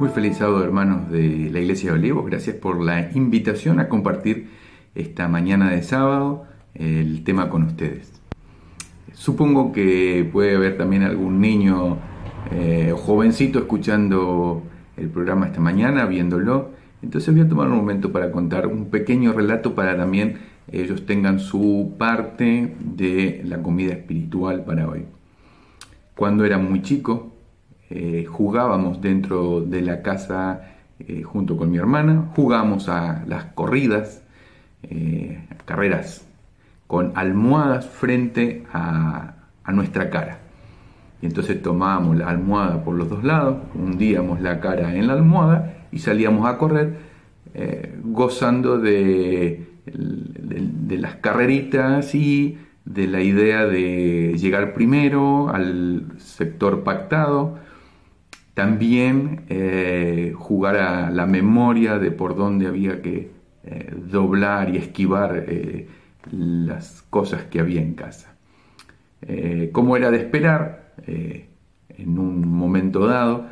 Muy feliz sábado, hermanos de la Iglesia de Olivos. Gracias por la invitación a compartir esta mañana de sábado el tema con ustedes. Supongo que puede haber también algún niño eh, jovencito escuchando el programa esta mañana, viéndolo. Entonces voy a tomar un momento para contar un pequeño relato para también ellos tengan su parte de la comida espiritual para hoy. Cuando era muy chico, eh, jugábamos dentro de la casa eh, junto con mi hermana, jugábamos a las corridas, eh, carreras con almohadas frente a, nuestra cara. Y entonces tomábamos la almohada por los dos lados, hundíamos la cara en la almohada y salíamos a correr gozando de, de, las carreritas y de la idea de llegar primero al sector pactado también eh, jugar a la memoria de por dónde había que eh, doblar y esquivar eh, las cosas que había en casa. como era de esperar, en un momento dado,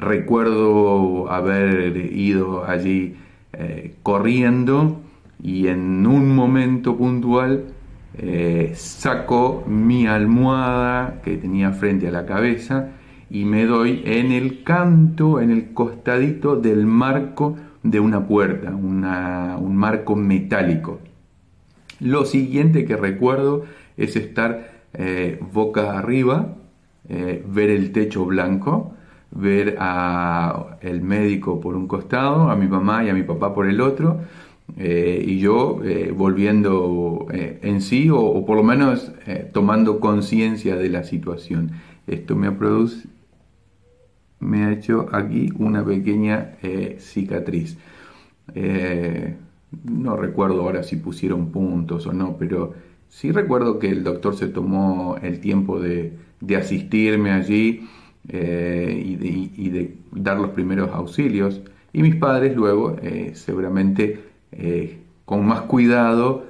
recuerdo haber ido allí corriendo y en un momento puntual saco mi almohada que tenía frente a la cabeza y me doy en el canto, en el costadito del marco de una puerta, un marco metálico. Lo siguiente que recuerdo es estar eh, boca arriba, eh, ver el techo blanco, ver a el médico por un costado, a mi mamá y a mi papá por el otro, eh, y yo volviendo en sí o, o, por lo menos tomando conciencia de la situación. Esto me ha, producido me ha hecho aquí una pequeña eh, cicatriz. Eh, no recuerdo ahora si pusieron puntos o no, pero sí recuerdo que el doctor se tomó el tiempo de, asistirme allí eh, y, de, dar los primeros auxilios. Y mis padres luego, seguramente con más cuidado,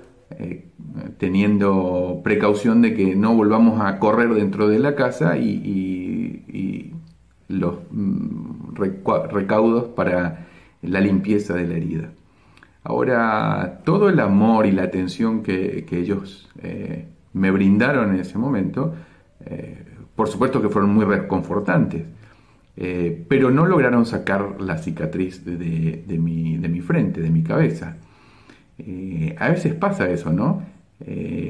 teniendo precaución de que no volvamos a correr dentro de la casa y los mm, recaudos para la limpieza de la herida. Ahora, todo el amor y la atención que, ellos eh, me brindaron en ese momento, eh, por supuesto que fueron muy reconfortantes, eh, pero no lograron sacar la cicatriz de, mi, de mi, frente, de mi cabeza. a veces pasa eso, ¿no?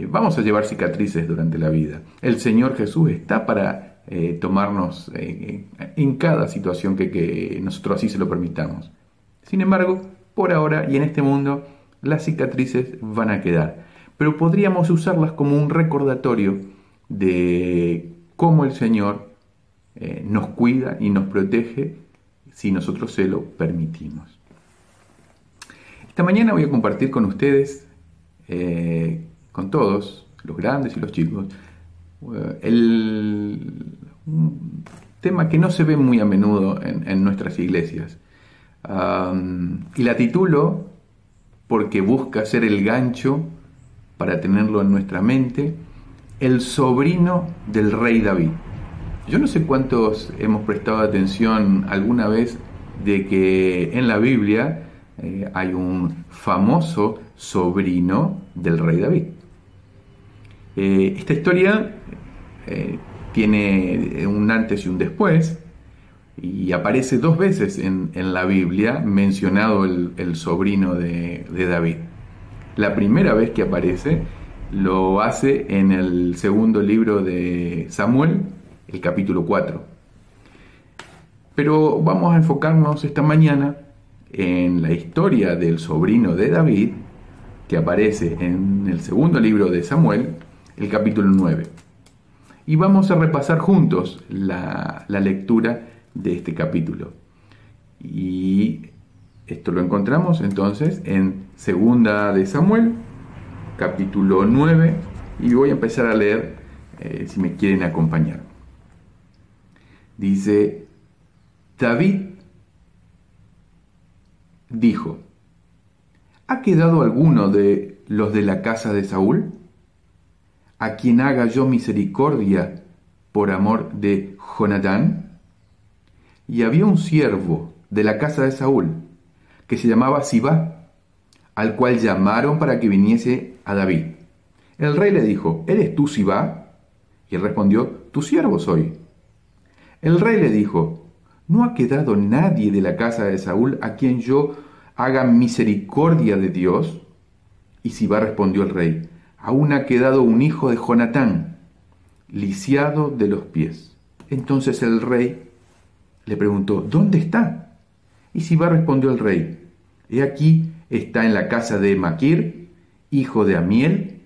vamos a llevar cicatrices durante la vida. El Señor Jesús está para eh, tomarnos eh, en cada situación que, nosotros así se lo permitamos. Sin embargo, por ahora y en este mundo, las cicatrices van a quedar, pero podríamos usarlas como un recordatorio de cómo el Señor eh, nos cuida y nos protege si nosotros se lo permitimos. Esta mañana voy a compartir con ustedes, con todos, los grandes y los chicos, el, un tema que no se ve muy a menudo en, nuestras iglesias. y la titulo porque busca ser el gancho para tenerlo en nuestra mente, el sobrino del rey David. Yo no sé cuántos hemos prestado atención alguna vez de que en la Biblia eh, hay un famoso sobrino del rey David. Eh, esta historia eh, tiene un antes y un después, y aparece dos veces en, la Biblia mencionado el, sobrino de, David. La primera vez que aparece lo hace en el segundo libro de Samuel, el capítulo 4. Pero vamos a enfocarnos esta mañana en la historia del sobrino de David, que aparece en el segundo libro de Samuel, el capítulo 9 y vamos a repasar juntos la, lectura de este capítulo. Y esto lo encontramos entonces en Segunda de Samuel, capítulo 9, y voy a empezar a leer eh, si me quieren acompañar. Dice, David dijo, ¿ha quedado alguno de los de la casa de Saúl? A quien haga yo misericordia por amor de Jonatán? y había un siervo de la casa de Saúl, que se llamaba Sibá, al cual llamaron para que viniese a David. El rey le dijo, ¿eres tú Sibá? Y él respondió, tu siervo soy. El rey le dijo, ¿no ha quedado nadie de la casa de Saúl a quien yo haga misericordia de Dios? Y Sibá respondió el rey, aún ha quedado un hijo de Jonatán, lisiado de los pies. Entonces el rey le preguntó, ¿dónde está? Y Sibá respondió el rey, he aquí está en la casa de Maquir, hijo de Amiel,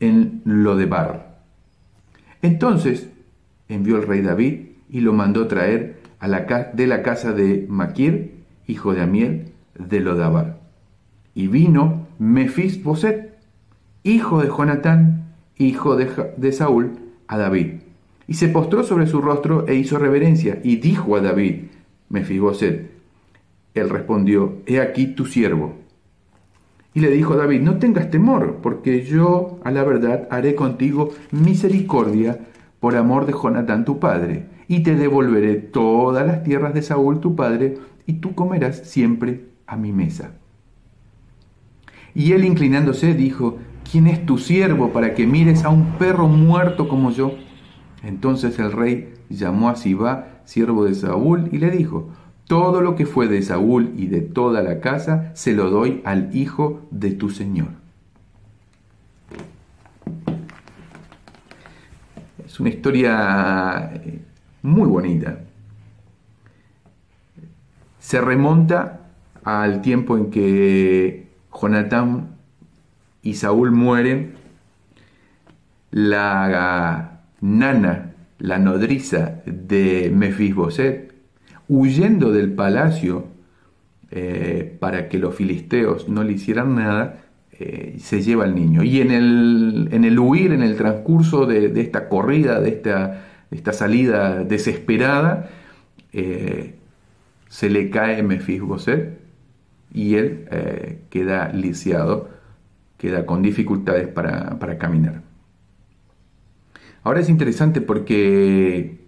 en Lodebar. Entonces envió el rey David y lo mandó traer de la casa de Maquir, hijo de Amiel, de Lodabar. Y vino Boset, hijo de Jonatán, hijo de, Saúl, a David y se postró sobre su rostro e hizo reverencia, y dijo a David, Mefiboset, él respondió, He aquí tu siervo. Y le dijo a David, no tengas temor, porque yo a la verdad haré contigo misericordia por amor de Jonatán tu padre, y te devolveré todas las tierras de Saúl tu padre, y tú comerás siempre a mi mesa. Y él inclinándose dijo, ¿quién es tu siervo para que mires a un perro muerto como yo? Entonces el rey llamó a Sibá, siervo de Saúl, y le dijo, todo lo que fue de Saúl y de toda la casa se lo doy al hijo de tu señor. Es una historia eh, muy bonita. Se remonta al tiempo en que Jonatán y Saúl mueren. La Nana, la nodriza de Mefisboset, huyendo del palacio eh, para que los filisteos no le hicieran nada, eh, se lleva al niño. Y en el, en el huir, en el transcurso de, esta corrida, de esta, esta salida desesperada, eh, se le cae Mefisboset y él queda lisiado, queda con dificultades para caminar. Ahora es interesante porque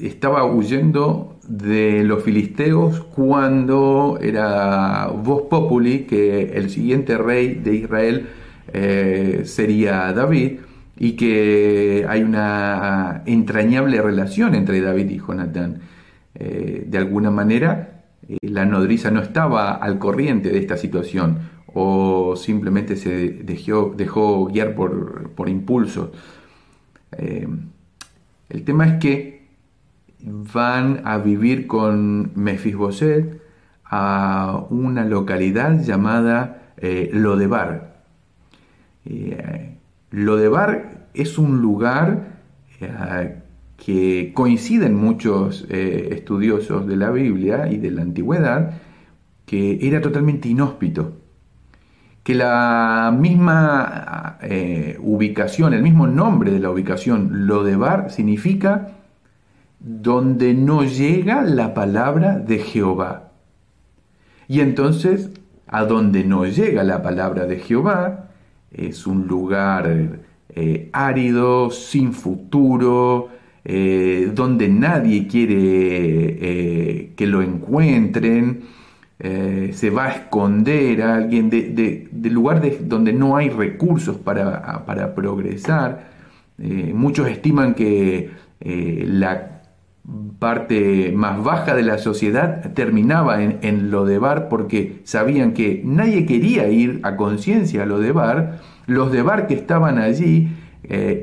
estaba huyendo de los filisteos cuando era Vos Populi, que el siguiente rey de Israel eh, sería David, y que hay una entrañable relación entre David y Jonatán. Eh, de alguna manera, eh, la nodriza no estaba al corriente de esta situación o simplemente se dejó, dejó guiar por, por. Eh, el tema es que van a vivir con Mefisboset a una localidad llamada eh, Lodebar. Eh, Lodebar es un lugar que coinciden muchos estudiosos de la Biblia y de la antigüedad, que era totalmente inhóspito que la misma eh, ubicación, el mismo nombre de la ubicación, Lodebar, significa donde no llega la palabra de Jehová. Y entonces, a donde no llega la palabra de Jehová, es un lugar eh, árido, sin futuro, eh, donde nadie quiere que lo encuentren, eh, se va a esconder a alguien de, lugar donde no hay recursos para, progresar. Eh, muchos estiman que eh, la parte más baja de la sociedad terminaba en, en lo de bar porque sabían que nadie quería ir a conciencia a lo de bar. Los de bar que estaban allí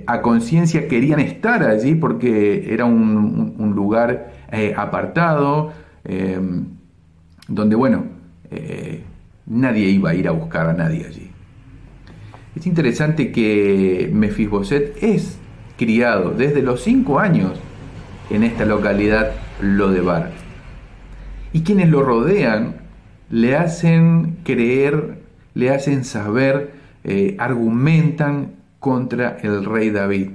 a conciencia querían estar allí porque era un, lugar apartado donde, bueno, eh, nadie iba a ir a buscar a nadie allí. Es interesante que Mefisboset es criado desde los cinco años en esta localidad Lodebar. Y quienes lo rodean le hacen creer, le hacen saber, eh, argumentan contra el rey David.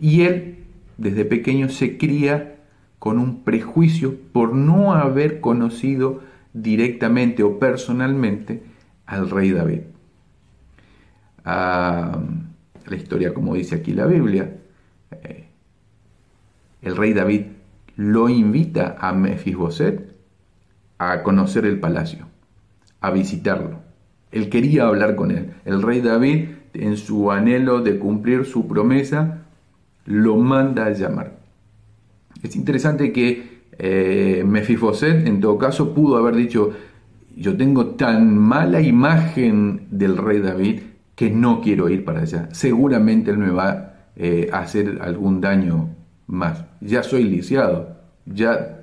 Y él, desde pequeño, se cría con un prejuicio por no haber conocido directamente o personalmente al rey David. Ah, la historia, como dice aquí la Biblia, eh, el rey David lo invita a Mefisboset a conocer el palacio, a visitarlo. Él quería hablar con él. El rey David, en su anhelo de cumplir su promesa, lo manda a llamar. Es interesante que eh, Mefiboset, en todo caso, pudo haber dicho, yo tengo tan mala imagen del rey David que no quiero ir para allá. Seguramente él me va eh, a hacer algún daño más. Ya soy lisiado, ya,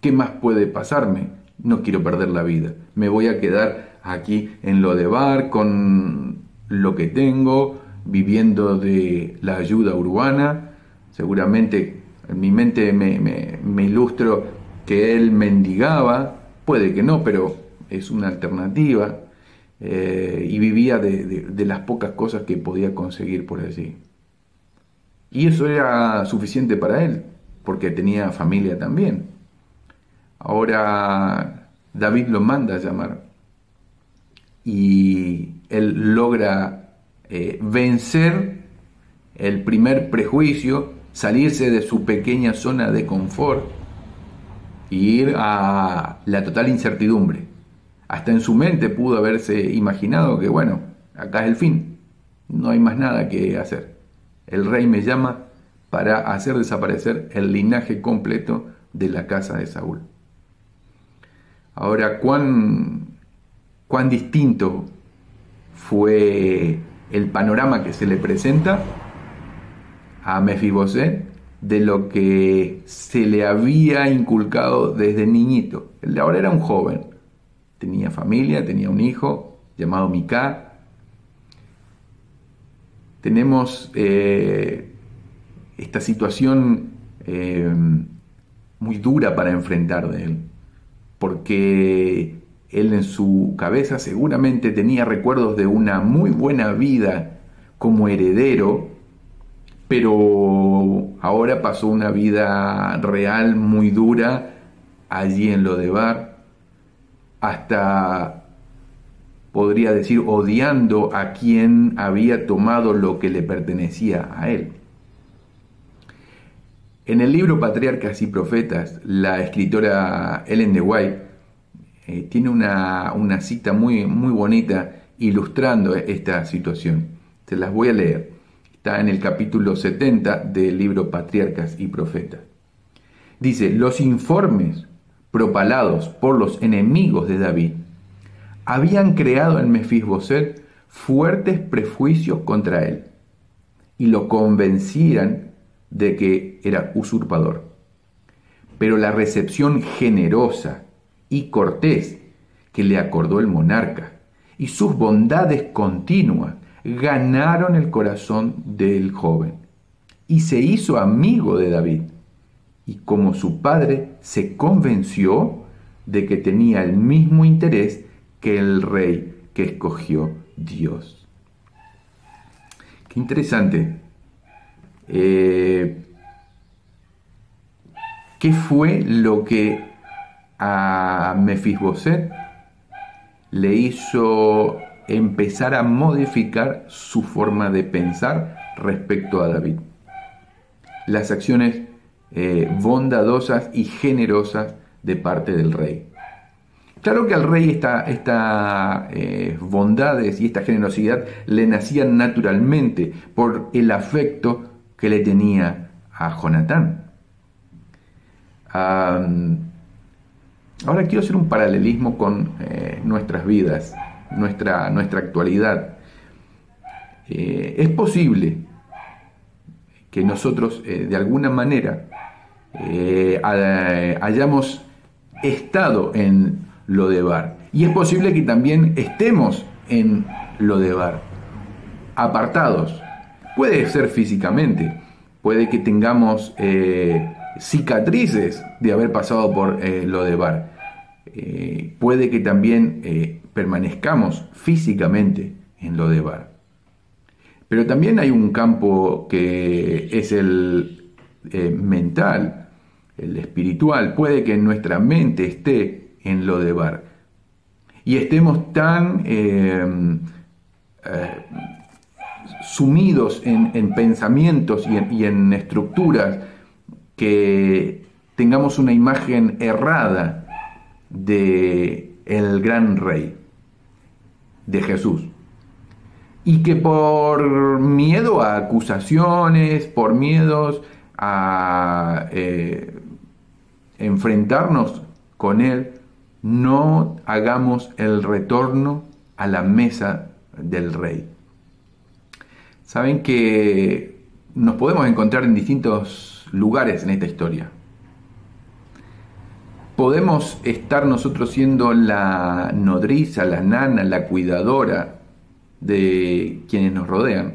¿qué más puede pasarme? No quiero perder la vida. Me voy a quedar aquí en lo de bar con lo que tengo, viviendo de la ayuda urbana. Seguramente en mi mente me, ilustro que él mendigaba, puede que no, pero es una alternativa. Eh, y vivía de las pocas cosas que podía conseguir por allí. Y eso era suficiente para él, porque tenía familia también. Ahora David lo manda a llamar y él logra eh, vencer el primer prejuicio, salirse de su pequeña zona de confort e ir a la total incertidumbre. Hasta en su mente pudo haberse imaginado que, bueno, acá es el fin, no hay más nada que hacer. El rey me llama para hacer desaparecer el linaje completo de la casa de Saúl. Ahora, ¿cuán, cuán distinto fue el panorama que se le presenta a Mefiboset de lo que se le había inculcado desde niñito. De ahora era un joven, tenía familia, tenía un hijo llamado Mica. Tenemos eh, esta situación eh, muy dura para enfrentar de él porque él en su cabeza seguramente tenía recuerdos de una muy buena vida como heredero, pero ahora pasó una vida real muy dura allí en Lodebar, hasta podría decir odiando a quien había tomado lo que le pertenecía a él. En el libro Patriarcas y Profetas, la escritora Ellen de White eh, tiene una, cita muy, muy bonita ilustrando esta situación. Se las voy a leer. Está en el capítulo 70 del libro Patriarcas y Profetas. Dice, los informes propalados por los enemigos de David habían creado en Mefisboset fuertes prejuicios contra él y lo convencían de que era usurpador. Pero la recepción generosa y cortés que le acordó el monarca y sus bondades continuas ganaron el corazón del joven y se hizo amigo de David. Y como su padre se convenció de que tenía el mismo interés que el rey que escogió Dios. Qué interesante eh, ¿Qué fue lo que a Mefisboset le hizo empezar a modificar su forma de pensar respecto a David? Las acciones eh, bondadosas y generosas de parte del rey. Claro que al rey estas esta, eh, bondades y esta generosidad le nacían naturalmente por el afecto que le tenía a Jonatán. ahora quiero hacer un paralelismo con eh, nuestras vidas, nuestra, nuestra actualidad. Eh, es posible que nosotros eh, de alguna manera hayamos estado en lo de bar. Y es posible que también estemos en lo de bar, apartados, Puede ser físicamente, puede que tengamos eh, cicatrices de haber pasado por eh, lo de bar. Eh, puede que también permanezcamos físicamente en lo de bar. Pero también hay un campo que es el mental, el espiritual. Puede que nuestra mente esté en lo de bar. Y estemos tan sumidos en, pensamientos y en, estructuras que tengamos una imagen errada de el gran rey, de Jesús. Y que por miedo a acusaciones, por miedos a eh, enfrentarnos con Él, no hagamos el retorno a la mesa del rey. Saben que nos podemos encontrar en distintos lugares en esta historia. Podemos estar nosotros siendo la nodriza, la nana, la cuidadora de quienes nos rodean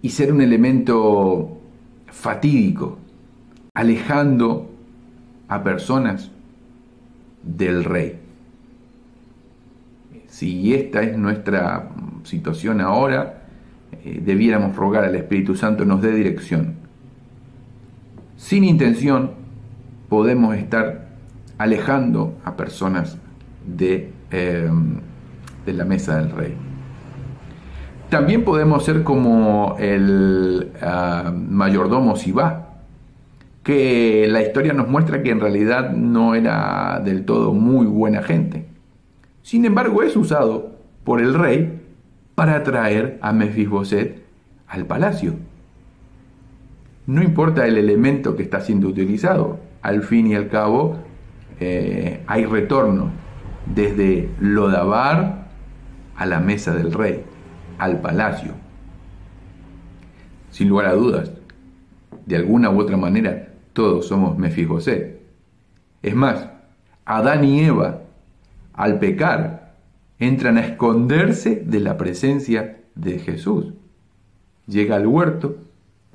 y ser un elemento fatídico, alejando a personas del rey. Si esta es nuestra situación ahora, eh, debiéramos rogar al Espíritu Santo nos dé dirección. Sin intención podemos estar alejando a personas de, em, de la mesa del rey. También podemos ser como el uh, mayordomo Sibá, que la historia nos muestra que en realidad no era del todo muy buena gente. Sin embargo, es usado por el rey para traer a Mefisboset al palacio. No importa el elemento que está siendo utilizado, al fin y al cabo eh, hay retorno desde Lodabar a la mesa del rey, al palacio. Sin lugar a dudas, de alguna u otra manera, todos somos Mefiboset. Es más, Adán y Eva, al pecar, entran a esconderse de la presencia de Jesús. Llega al huerto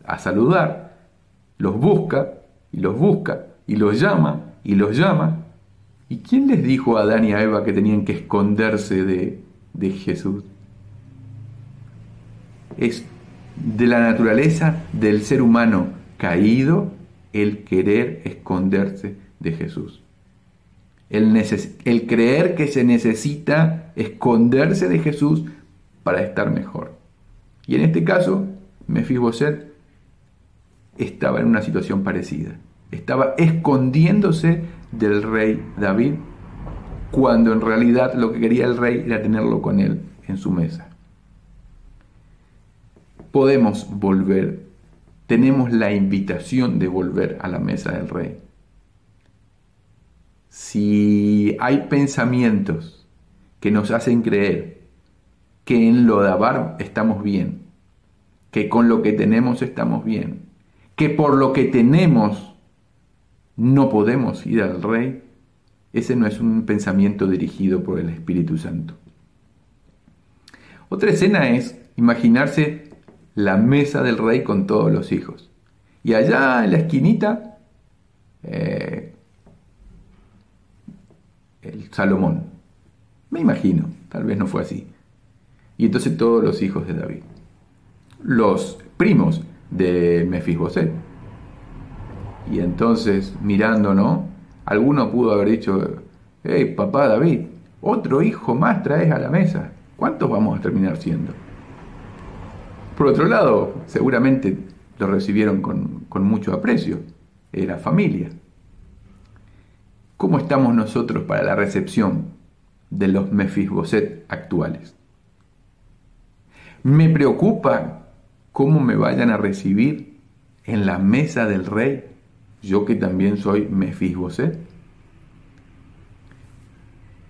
a saludar, los busca y los busca y los llama y los llama. ¿Y quién les dijo a Adán y a Eva que tenían que esconderse de, de Jesús? Es de la naturaleza del ser humano caído el querer esconderse de Jesús. El, creer que se necesita esconderse de Jesús para estar mejor. Y en este caso, Mefiboset estaba en una situación parecida. Estaba escondiéndose del rey David cuando en realidad lo que quería el rey era tenerlo con él en su mesa. Podemos volver tenemos la invitación de volver a la mesa del rey. Si hay pensamientos que nos hacen creer que en lo de Abar estamos bien, que con lo que tenemos estamos bien, que por lo que tenemos no podemos ir al rey, ese no es un pensamiento dirigido por el Espíritu Santo. Otra escena es imaginarse la mesa del rey con todos los hijos. Y allá en la esquinita, eh, el Salomón. Me imagino, tal vez no fue así. Y entonces todos los hijos de David. Los primos de Mefisboset. Y entonces, mirando, ¿no? Alguno pudo haber dicho, hey, papá David, otro hijo más traes a la mesa. ¿Cuántos vamos a terminar siendo? Por otro lado, seguramente lo recibieron con, mucho aprecio, era familia. ¿Cómo estamos nosotros para la recepción de los Mefisboset actuales? Me preocupa cómo me vayan a recibir en la mesa del rey, yo que también soy Mefisboset.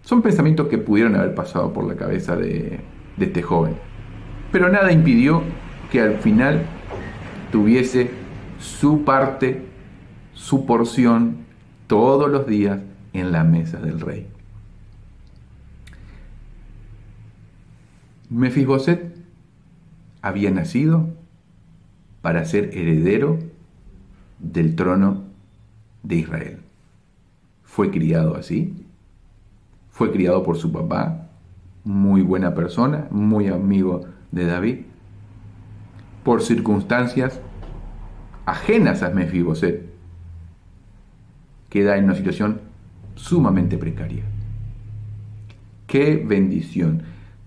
Son pensamientos que pudieron haber pasado por la cabeza de, este joven. Pero nada impidió que al final tuviese su parte, su porción todos los días en la mesa del rey. Mefiboset había nacido para ser heredero del trono de Israel. Fue criado así, fue criado por su papá, muy buena persona, muy amigo de David, por circunstancias ajenas a Mefiboset, queda en una situación sumamente precaria. Qué bendición,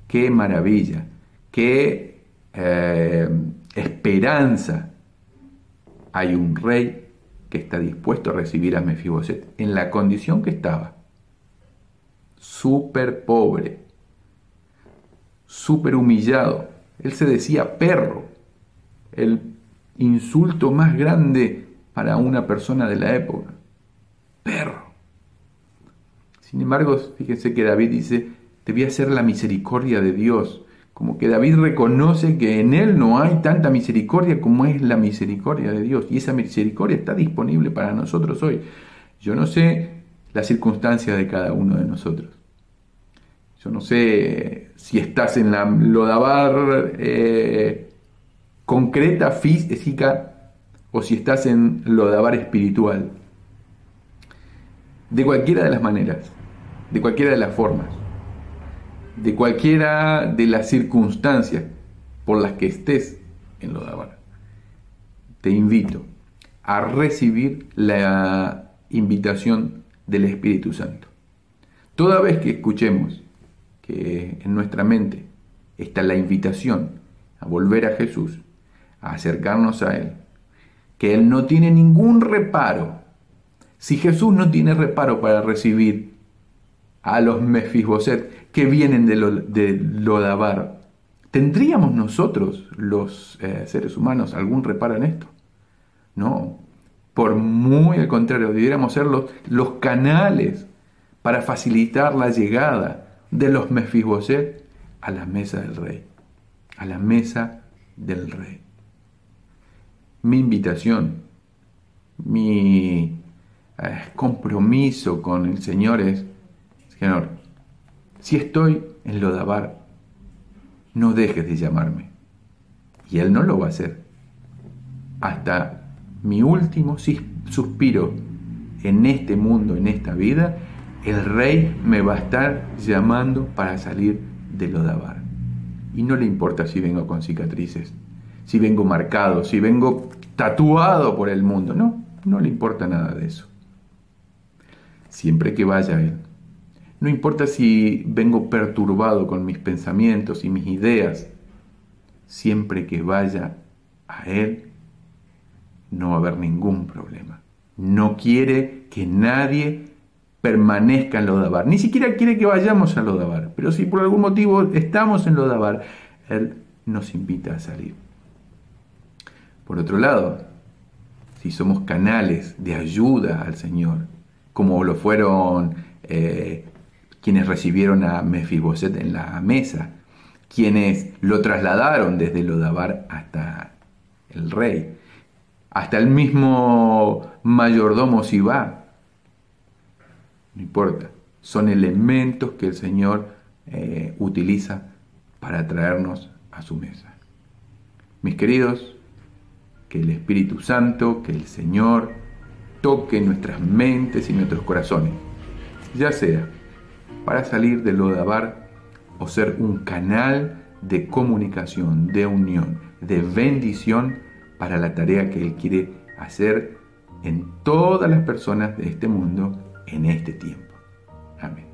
qué maravilla, qué eh, esperanza. Hay un rey que está dispuesto a recibir a Mefiboset en la condición que estaba. Súper pobre, súper humillado. Él se decía perro, el insulto más grande para una persona de la época. Perro. Sin embargo, fíjense que David dice, debía ser la misericordia de Dios. Como que David reconoce que en él no hay tanta misericordia como es la misericordia de Dios. Y esa misericordia está disponible para nosotros hoy. Yo no sé la circunstancia de cada uno de nosotros. Yo no sé si estás en la Lodabar eh, concreta, física, o si estás en Lodabar espiritual. De cualquiera de las maneras, de cualquiera de las formas de cualquiera de las circunstancias por las que estés en Lodabar. Te invito a recibir la invitación del Espíritu Santo. Toda vez que escuchemos que en nuestra mente está la invitación a volver a Jesús, a acercarnos a Él, que Él no tiene ningún reparo. Si Jesús no tiene reparo para recibir a los Mefiboset, que vienen de, Lodabar. ¿Tendríamos nosotros, los eh, seres humanos, algún reparo en esto? No. Por muy al contrario, debiéramos ser los, los canales para facilitar la llegada de los Mefiboset a la mesa del rey. A la mesa del rey. Mi invitación, mi eh, compromiso con el Señor es, Señor, si estoy en Lodabar, no dejes de llamarme. Y Él no lo va a hacer. Hasta mi último suspiro en este mundo, en esta vida, el rey me va a estar llamando para salir de Lodabar. Y no le importa si vengo con cicatrices, si vengo marcado, si vengo tatuado por el mundo. No, no le importa nada de eso. Siempre que vaya Él no importa si vengo perturbado con mis pensamientos y mis ideas, siempre que vaya a Él, no va a haber ningún problema. No quiere que nadie permanezca en Lodabar. Ni siquiera quiere que vayamos a Lodabar. Pero si por algún motivo estamos en Lodabar, Él nos invita a salir. Por otro lado, si somos canales de ayuda al Señor, como lo fueron eh, quienes recibieron a Mefiboset en la mesa, quienes lo trasladaron desde Lodabar hasta el rey, hasta el mismo mayordomo Sibá. No importa, son elementos que el Señor eh, utiliza para traernos a su mesa. Mis queridos, que el Espíritu Santo, que el Señor toque nuestras mentes y nuestros corazones, ya sea para salir de Lodabar o ser un canal de comunicación, de unión, de bendición para la tarea que Él quiere hacer en todas las personas de este mundo en este tiempo. Amén.